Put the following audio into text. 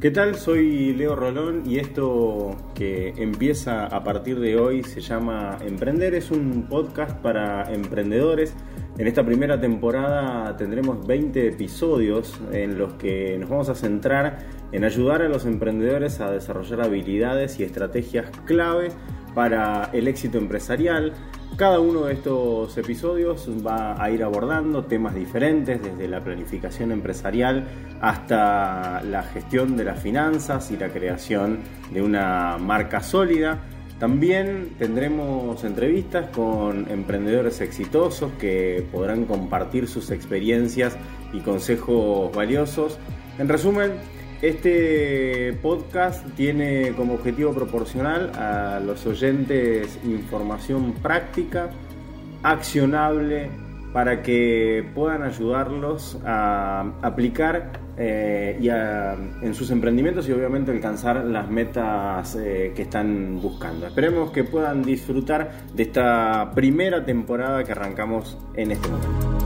¿Qué tal? Soy Leo Rolón y esto que empieza a partir de hoy se llama Emprender. Es un podcast para emprendedores. En esta primera temporada tendremos 20 episodios en los que nos vamos a centrar en ayudar a los emprendedores a desarrollar habilidades y estrategias clave para el éxito empresarial, cada uno de estos episodios va a ir abordando temas diferentes, desde la planificación empresarial hasta la gestión de las finanzas y la creación de una marca sólida. También tendremos entrevistas con emprendedores exitosos que podrán compartir sus experiencias y consejos valiosos. En resumen, este podcast tiene como objetivo proporcional a los oyentes información práctica, accionable, para que puedan ayudarlos a aplicar eh, en sus emprendimientos y obviamente alcanzar las metas eh, que están buscando. Esperemos que puedan disfrutar de esta primera temporada que arrancamos en este momento.